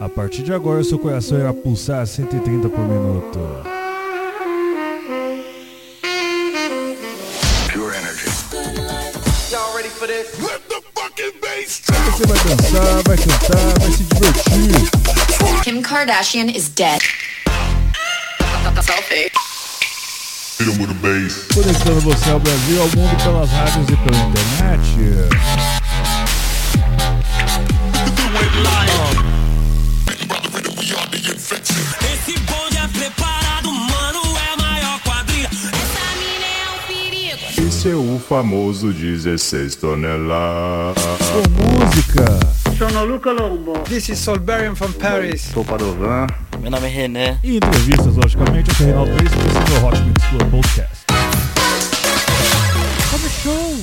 A partir de agora, seu coração irá pulsar a 130 por minuto. Pure energy. Y'all ready for this? Você vai dançar, vai cantar, vai se divertir. Kim Kardashian is dead. Selfie. Hit 'em with a bass. Conectando você ao Brasil, ao mundo pelas rádios e pela internet. O famoso 16 toneladas. Com música, Sono Luca Lombo. This is Solberian from Paris. Sou Padovan. Meu nome é René. e entrevistas, logicamente, aqui é Reinaldo Reis, esse é o Hot Mix Club Podcast. Começou!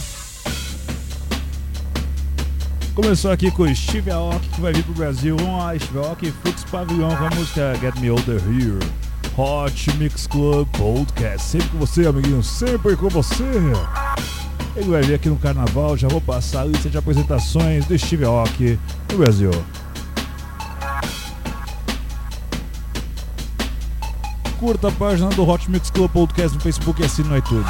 Começou aqui com Steve Aoki, que vai vir pro Brasil. Vamos lá, Steve Aoki, Flux Pavilhão com a música Get Me Older Here. Hot Mix Club Podcast. Sempre com você, amiguinho, sempre com você. Ele vai vir aqui no carnaval, já vou passar a lista de apresentações do Steve Aoki no Brasil. Curta a página do Hot Mix Club Podcast no Facebook e assine no iTunes.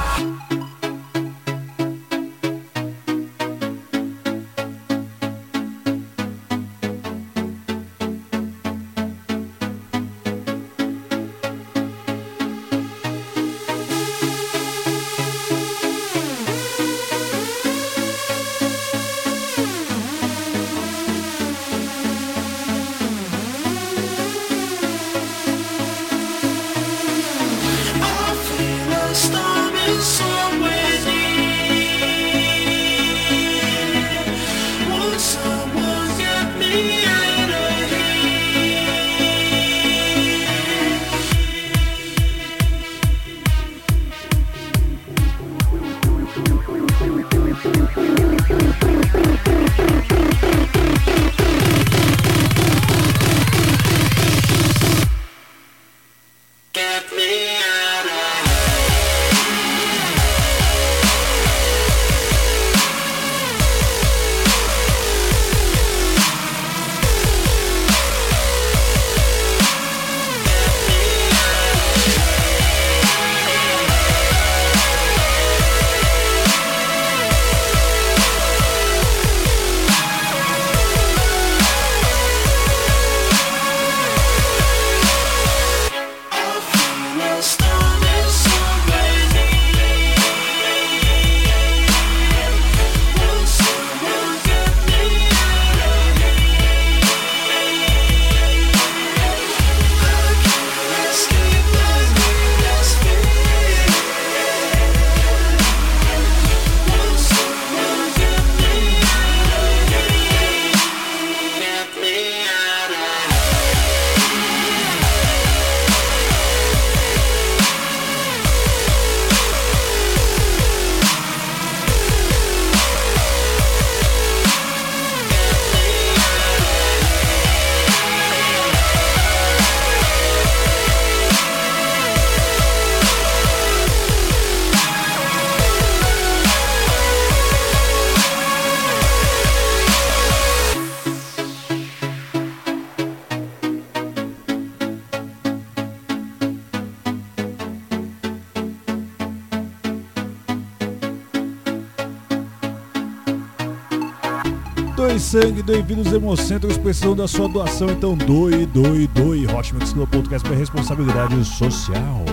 Sangue, doe vírus hemocentros precisam da sua doação, então doe, doe, doe. Hot Mix Club Podcast para responsabilidade social.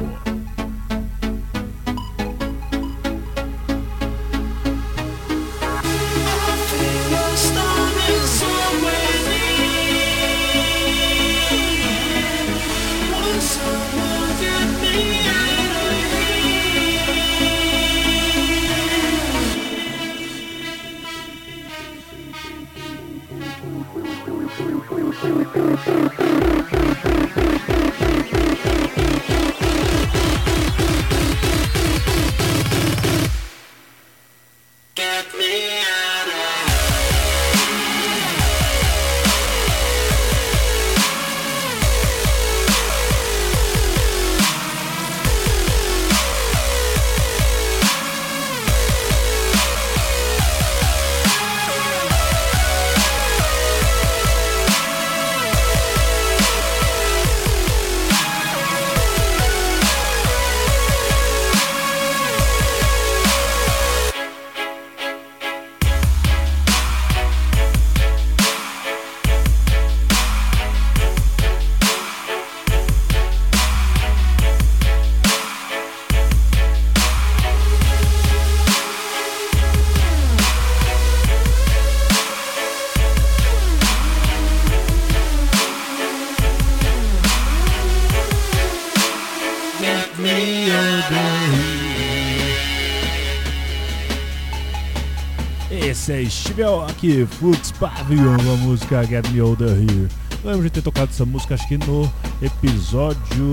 tiver aqui, Flux Pavilion, a música Get Me Older Here. Lembro de ter tocado essa música, acho que no episódio.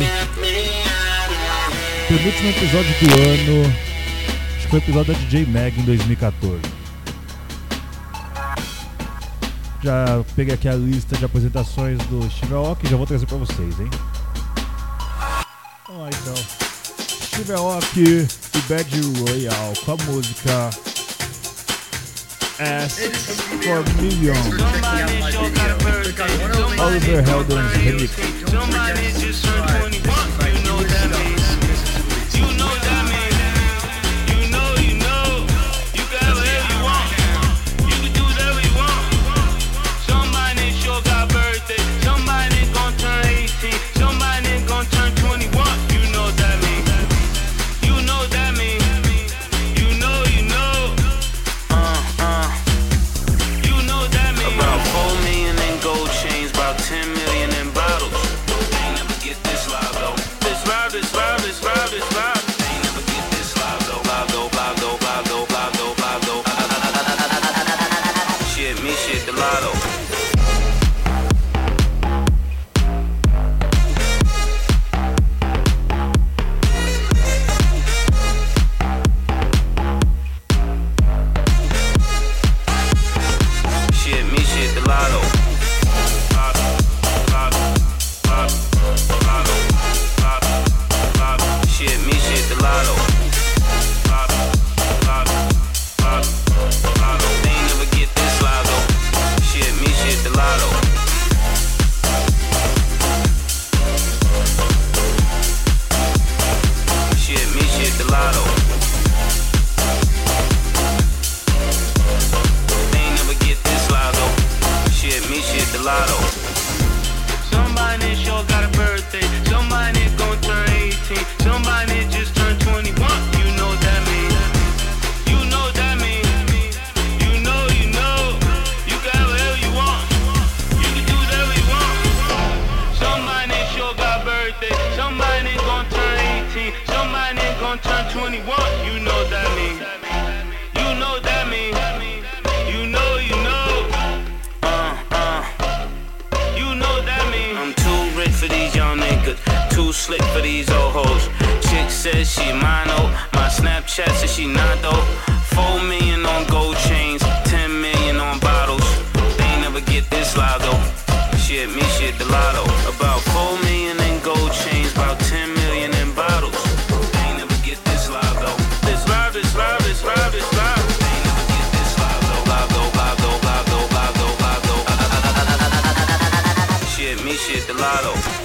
Penúltimo episódio do ano. Acho que foi o episódio da DJ Mag em 2014. Já peguei aqui a lista de apresentações do Steve Aoki e já vou trazer pra vocês, hein? Vamos lá então. Steve Aoki e Bad Royal com a música ass for million. Over Heldon's hit. too slick for these old hoes. Chick says she mine, oh. My Snapchat says she not, though. Four million on gold chains, ten million on bottles. They never get this loud, though. She me, shit the lotto. About four million in gold chains, about ten million in bottles. They never get this loud, though. This live, this live, this live, this live. Shit, me shit, the lotto.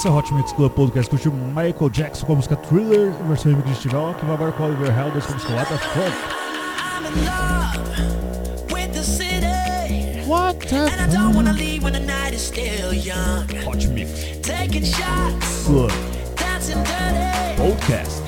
Esse é o Hot Mix Club Podcast. Curtiu Michael Jackson com a música Thriller, versão remix de Steve Aoki, vai agora com Oliver Helders com a música What the Fuck. What the fuck? Hot Mix. Club. Podcast.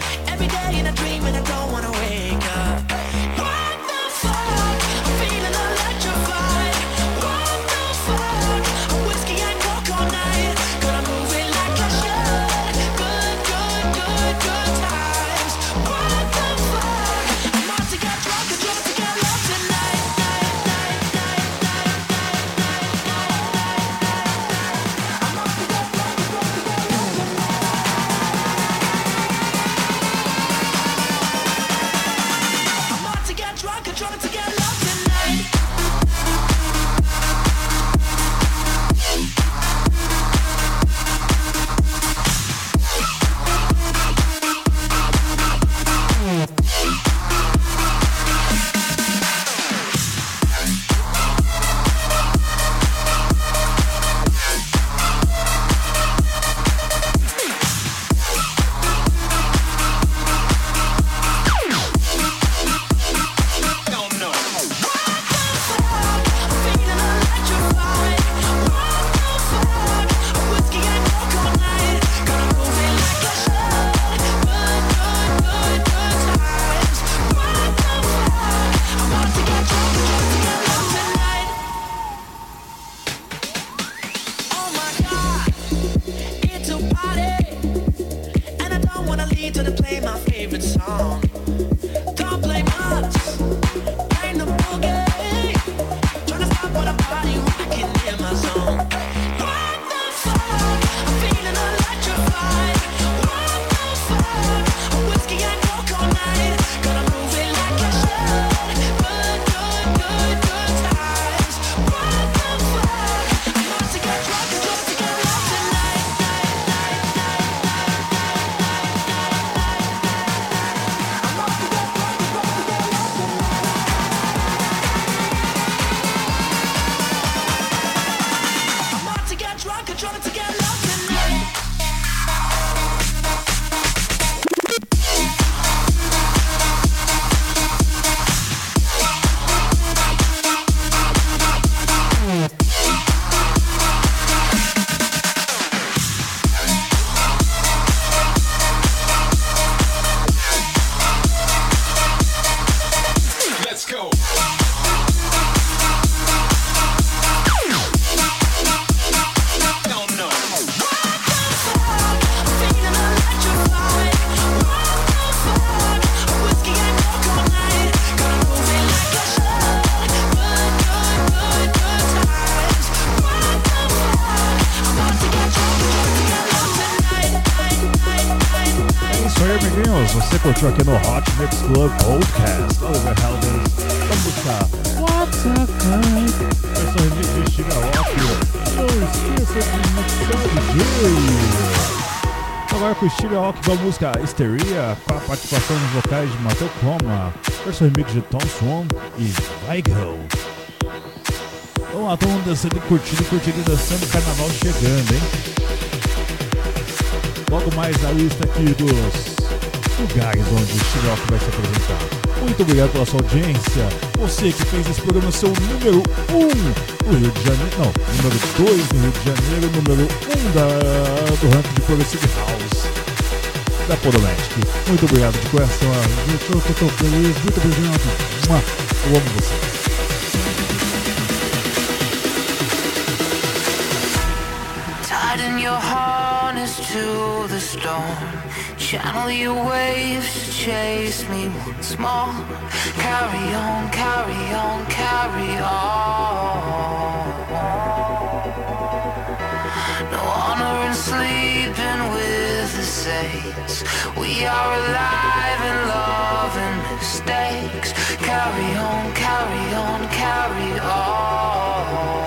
Future aqui no Hot Mix Club Podcast Overhelders. A música What's Up Night? o remix de Steve Aoki. Não esqueça de DJ. Agora com o Steve Aoki com a música Histeria, com a participação nos vocais de Mateu Coma. Versão remix de Tom Swan e Weigel. Vamos lá, todo mundo dançando, curtindo, curtindo, dançando, carnaval chegando, hein? Logo mais a lista aqui dos lugares onde o Aoki vai se apresentar. Muito obrigado pela sua audiência. Você que fez esse programa seu número 1 um no Rio de Janeiro. Não, número 2 no Rio de Janeiro, número 1 um do ranking de Progressive House da Podomatic. Muito obrigado de coração. Eu tô tão feliz. Muito obrigado. Eu amo você. Harness to the storm. Channel your waves to chase me once more. Carry on, carry on, carry on. No honor in sleeping with the saints. We are alive in love and mistakes. Carry on, carry on, carry on.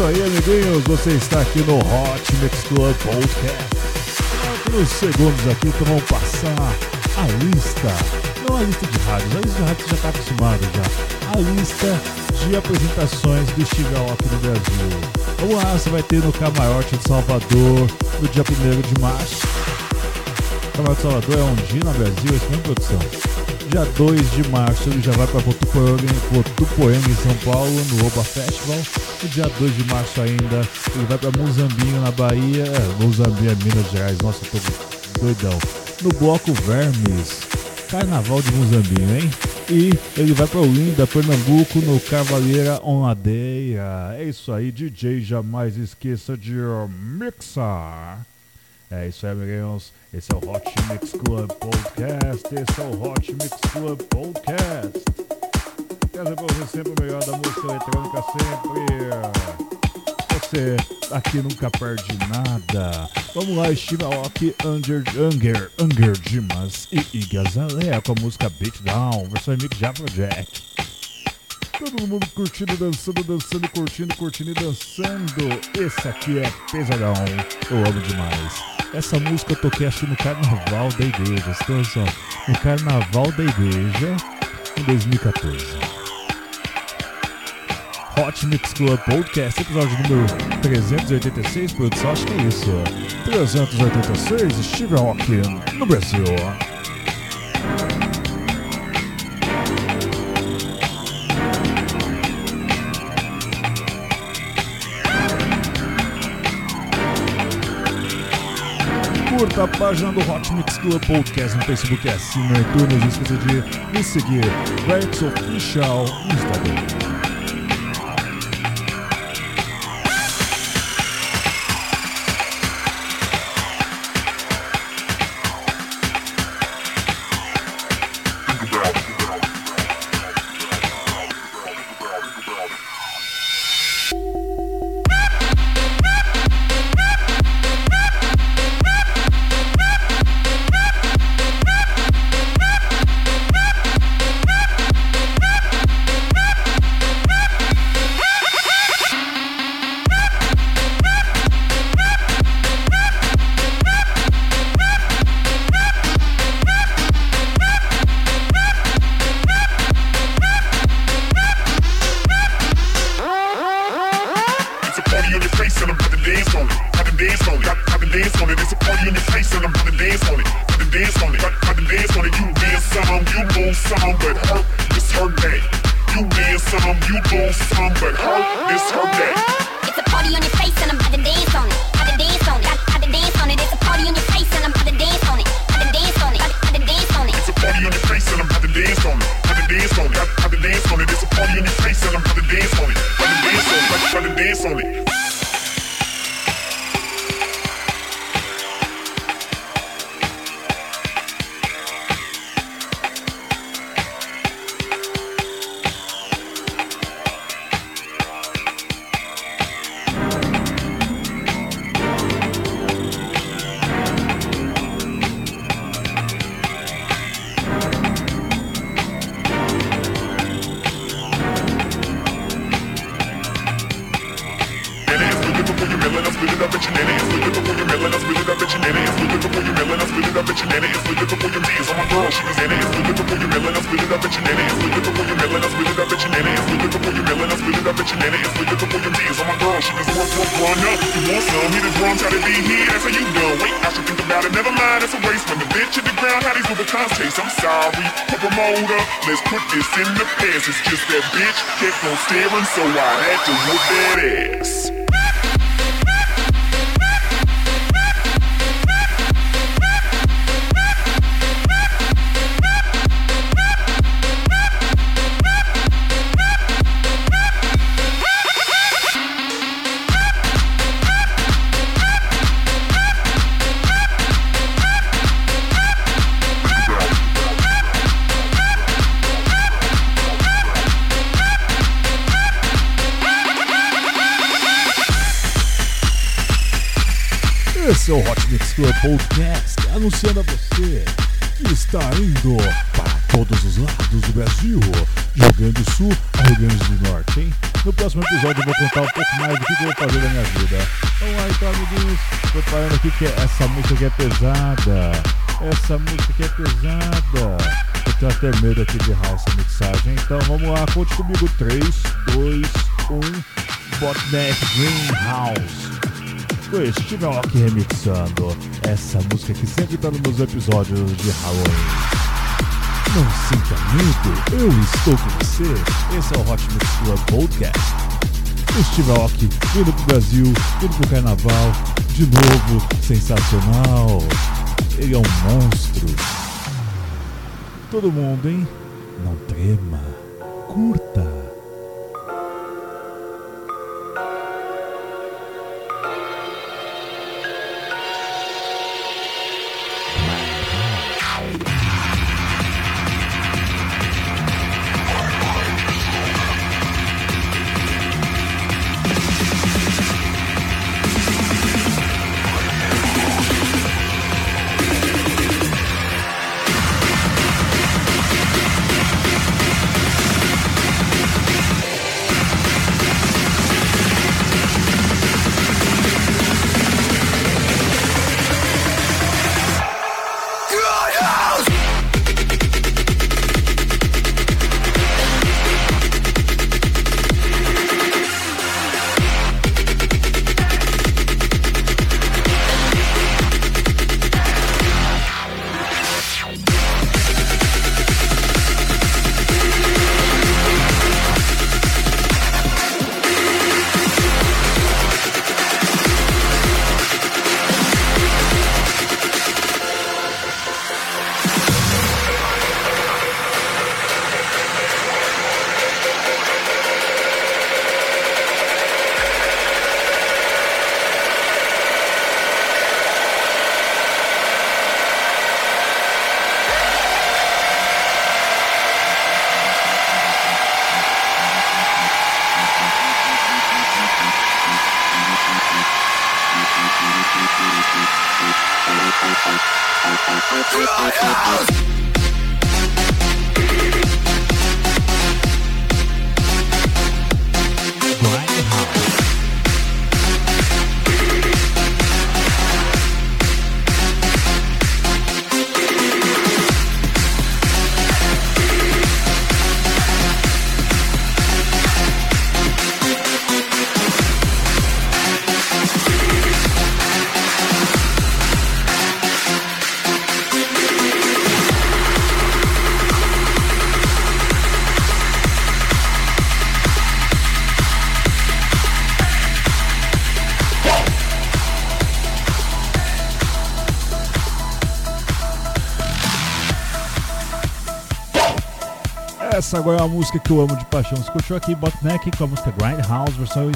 Isso aí, amiguinhos. Você está aqui no Hot Mix Club Podcast. Alguns segundos aqui, então vamos passar a lista. Não a lista de rádios, a lista de rádios você já está acostumado já. A lista de apresentações do Steve Aoki no Brasil. Lá, você vai ter no Camarote de Salvador, no dia 1 de março. Camarote de Salvador é um dia no Brasil, esse mesmo produção. Dia 2 de março ele já vai para Votuporanga em São Paulo, no Oba Festival. No dia 2 de março ainda ele vai para Muzambinho na Bahia. É, Muzambinho é Minas Gerais, nossa, tô doidão. No Bloco Vermes, Carnaval de Muzambinho, hein? E ele vai para Olinda, Pernambuco, no Cavaleira Onladeia. É isso aí, DJ, jamais esqueça de mixar. É isso aí, amiguinhos. Esse é o Hot Mix Club Podcast. Esse é o Hot Mix Club Podcast. Trazer pra você sempre o melhor da música eletrônica, sempre. você aqui nunca perde nada. Vamos lá, Steve Aoki, Anger, Anger, Anger Dimas e Igazalea com a música Beat Down, versão remix de Afrojack. Todo mundo curtindo, dançando, dançando, curtindo, curtindo e dançando. Esse aqui é pesadão. Eu amo demais. Essa música eu toquei acho no carnaval da igreja. Então, só, no carnaval da igreja em 2014. Hot Mix Club Podcast, episódio número 386, produção, acho que é isso. 386, Steve Hawking, no Brasil. Curta a página do Hot Mix Club Podcast no Facebook e assina iTunes. Não esqueça de me seguir, Rex Official Instagram. Face and I'm about to dance on it. About to dance on it. Got to dance on it. It's a party on your face and I'm about to dance on it. About to dance on it. Got to dance on it. Esse é o Hot Mix Club Podcast, anunciando a você que está indo para todos os lados do Brasil, de Sul ao Rio Grande do Norte, hein? No próximo episódio eu vou contar um pouco mais do que eu vou fazer da minha vida. Vamos lá então, amiguinhos, preparando aqui que essa música aqui é pesada, essa música aqui é pesada. Eu tenho até medo aqui de essa mixagem, então vamos lá, conte comigo, 3, 2, 1, Botneck Greenhouse foi Steve Aoki remixando essa música que sempre tá nos meus episódios de Halloween. Não sinta medo, eu estou com você. Esse é o Hot Mix Club Podcast. O Steve Aoki indo pro Brasil, indo pro Carnaval, de novo, sensacional. Ele é um monstro. Todo mundo, hein? Não trema, curta. Essa agora é uma música que eu amo de paixão. Escutou aqui Botneck né, com a música Grindhouse, versão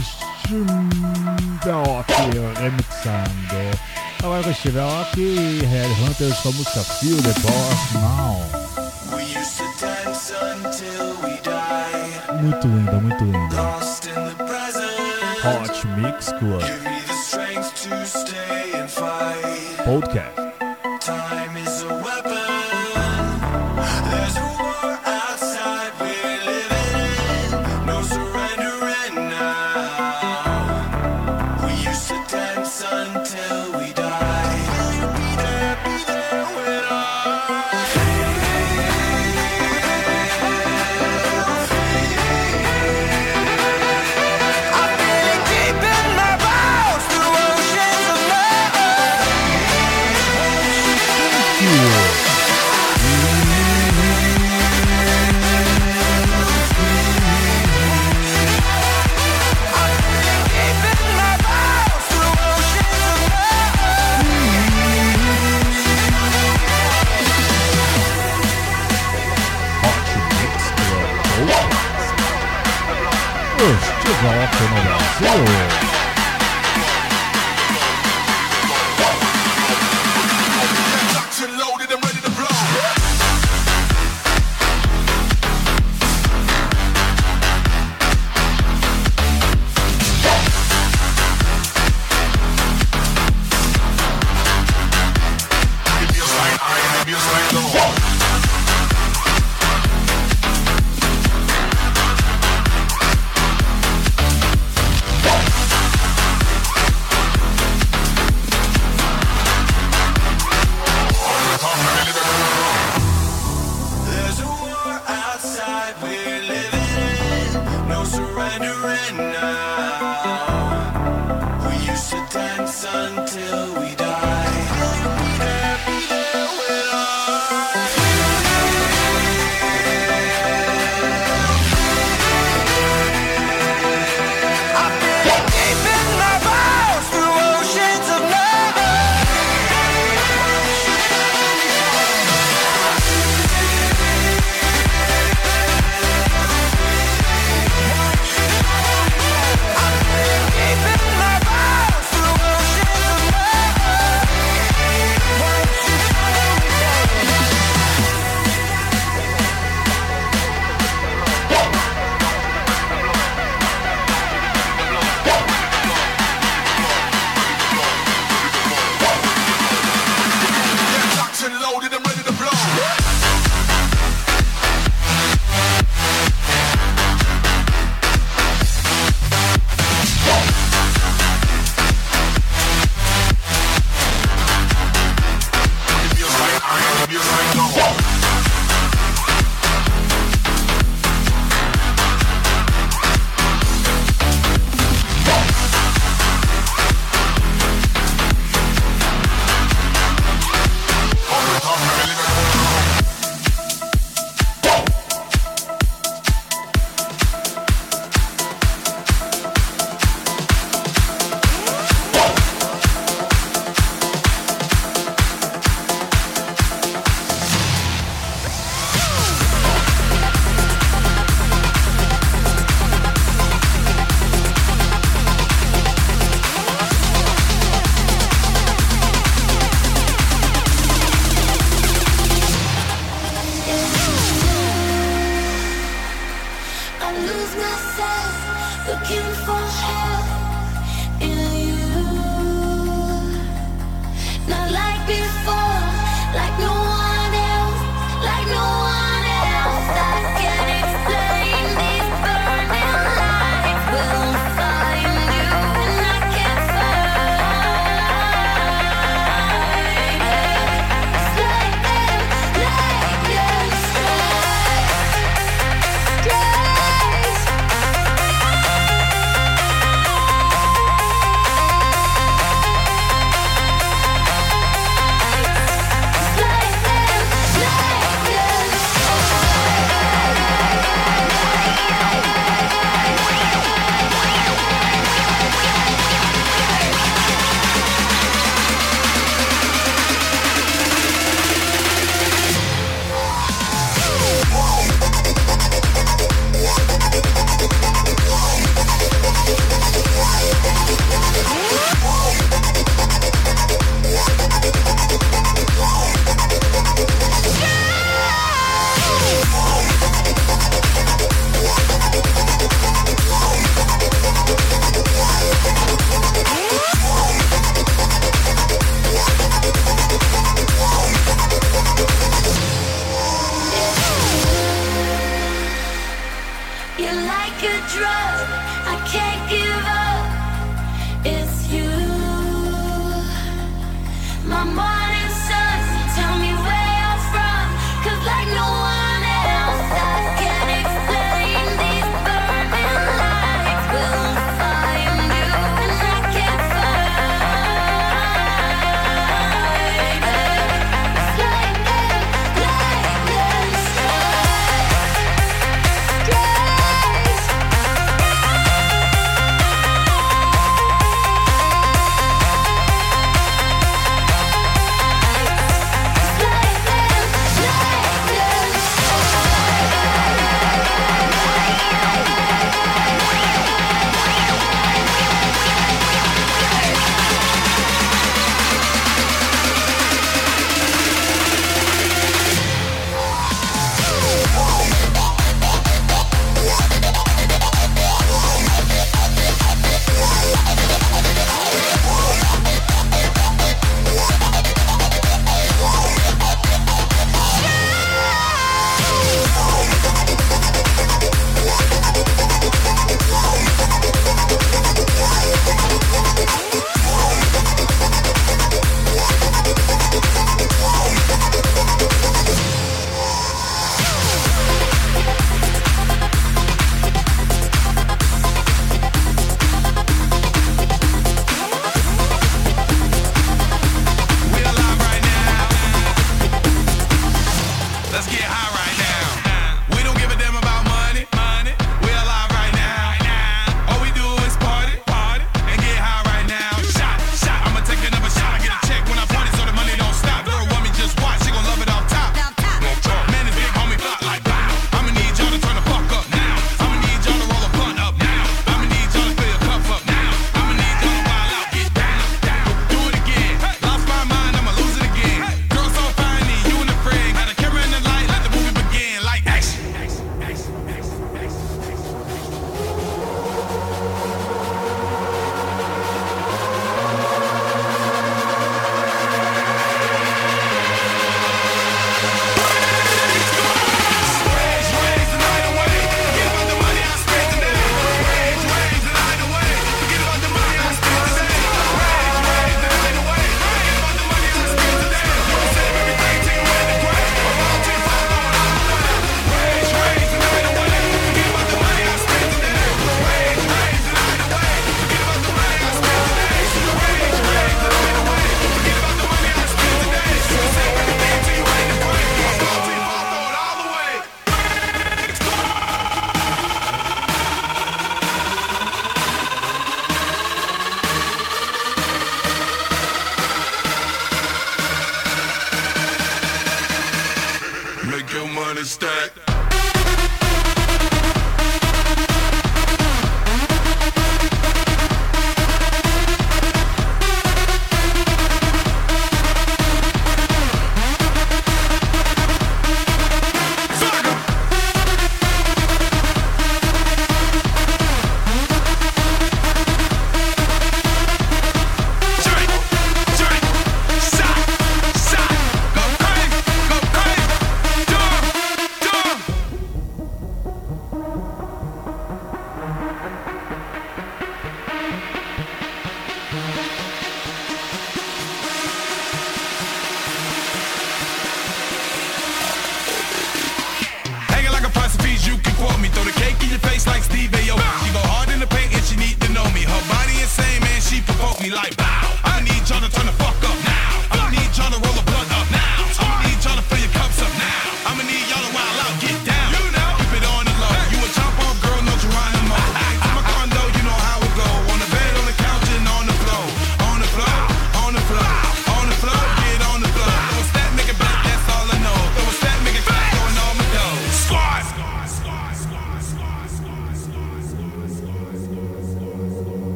Steamrock remixando. Agora com Steamrock e Headhunters com a música Feel the Boss Now. Muito linda, muito linda. Hot Mix Club Podcast. そ。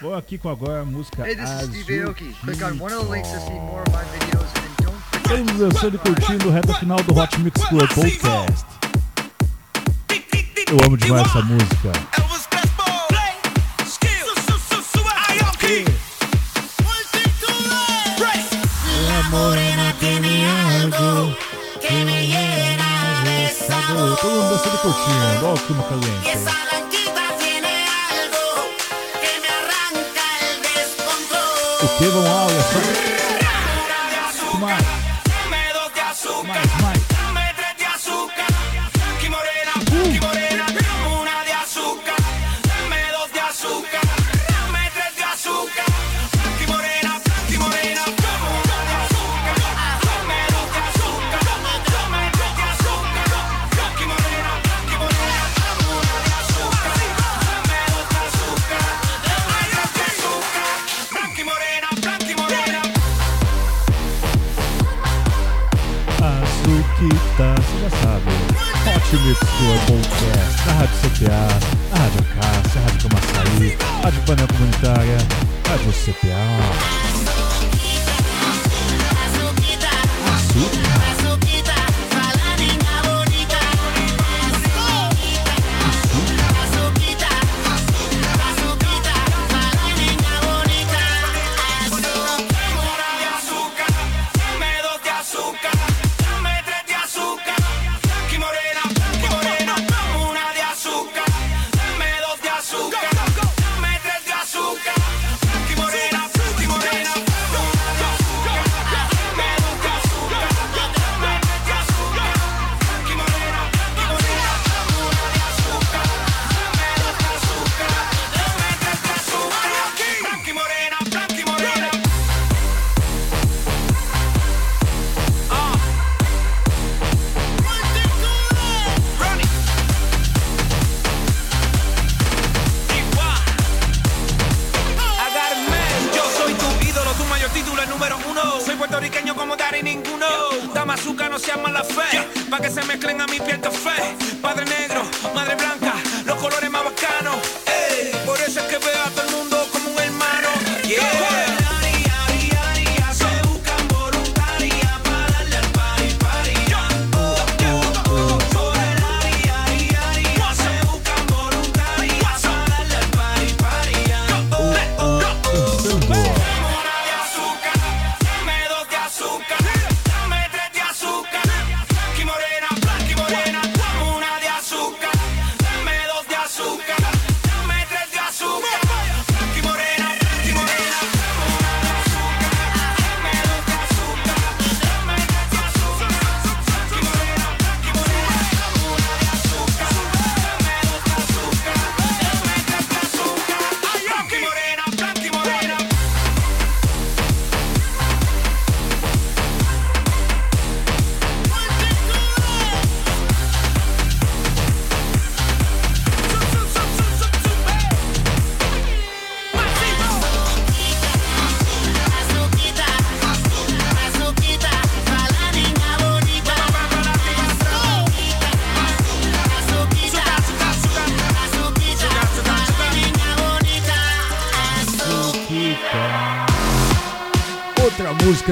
Vou aqui com agora a música hey, Estamos dançando e curtindo reto final do Hot Mix Club Podcast. Eu amo demais essa música. bastante curtindo. Olha o clima caliente. O Kevin Alves.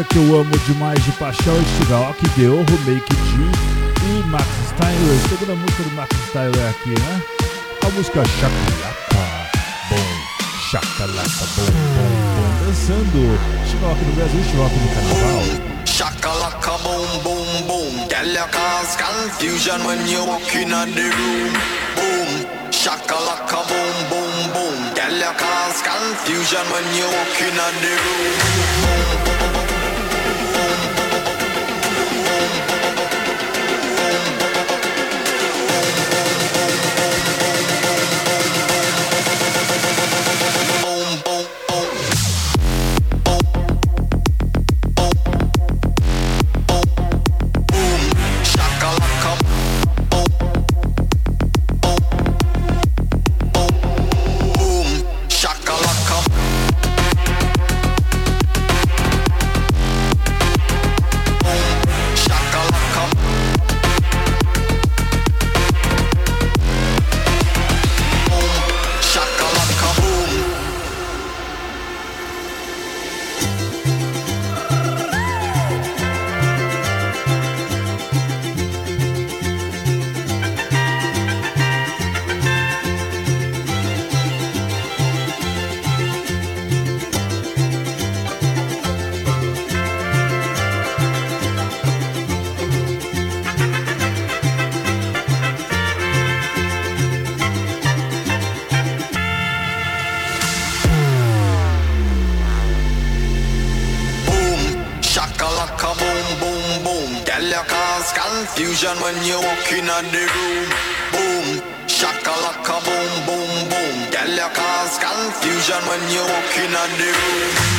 música que eu amo demais de paixão, é Steve Aoki, The Orro, Make It e Max Steiner. Segunda música do Max Steiner é aqui, né? A música Chacalaca, bom, Chacalaca, bom, bom, bom. Dançando, Steve Aoki no Brasil, Steve Aoki no Carnaval. Chacalaca, boom boom boom. Tell your cause confusion when you walk in the room. Boom. Chacalaca, boom boom boom. Tell your cause confusion when you walk in the room. Boom. When you walk in the room. Boom, shakalaka, boom, boom, boom. Girl, you cause confusion when you walk in the room.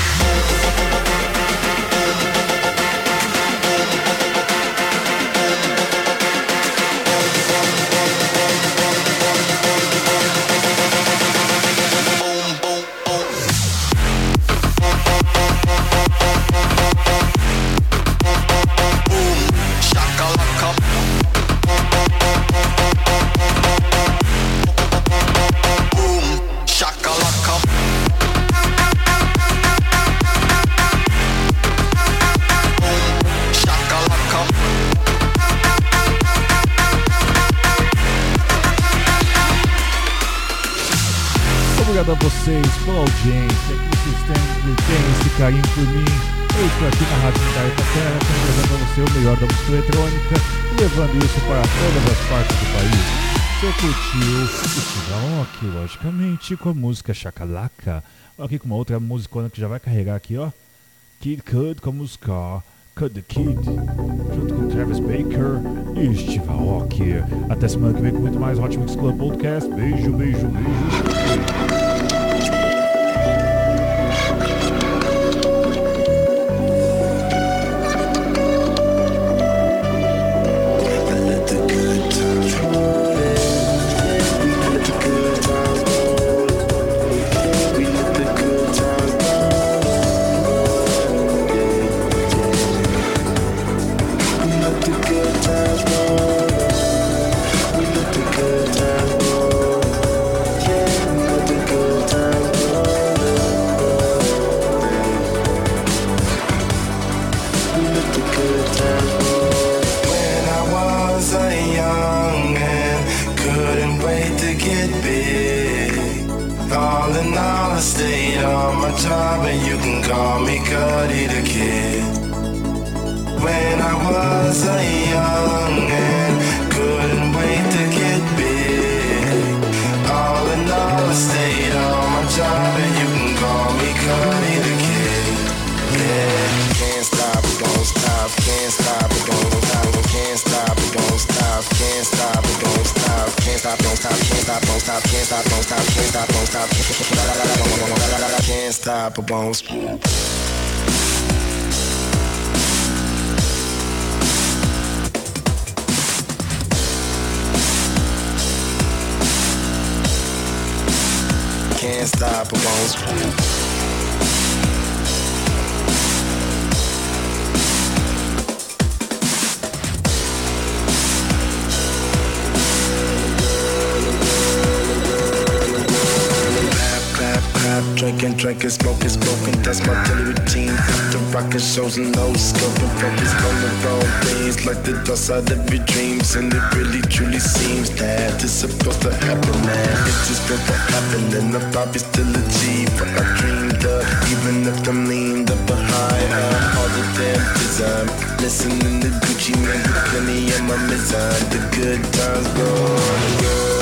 Carinho por mim. Eu estou aqui na Rádio da Itaquera, apresentando a você o melhor da música eletrônica e levando isso para todas as partes do país. Você curtiu o aqui, logicamente, com a música Chacalaca. Aqui com uma outra musicona que já vai carregar aqui, ó. Kid Cud com a música Cut the Kid, junto com Travis Baker e Steve Aoki. Até semana que vem com muito mais Hot Mix Club Podcast. Beijo, beijo, beijo. type of bones. Can't stop a bones. Drinking, drinking, smoking, smoking. That's my daily routine. The rockin' shows and low scoping, focus on the wrong things, like the dust out of your dreams. And it really truly seems that it's supposed to happen, man. It's just never happening. The Bobby still a G, what I dreamed of. Even if I'm leaned up behind uh, all the damn design. Listening to Gucci, man, get plenty of my mizan. The good times roll.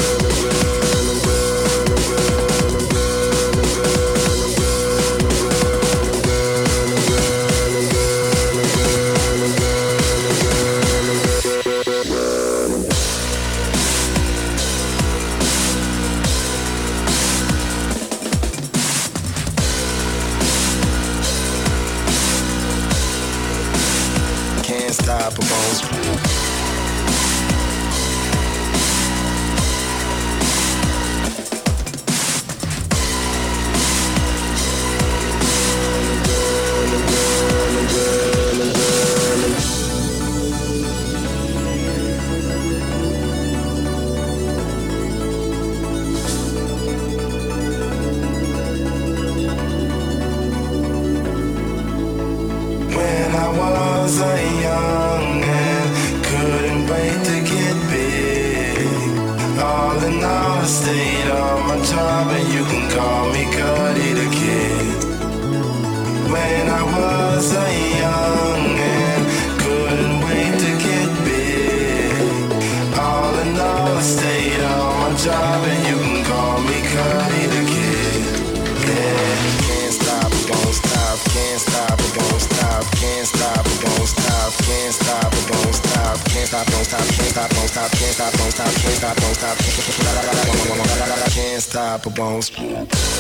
bones.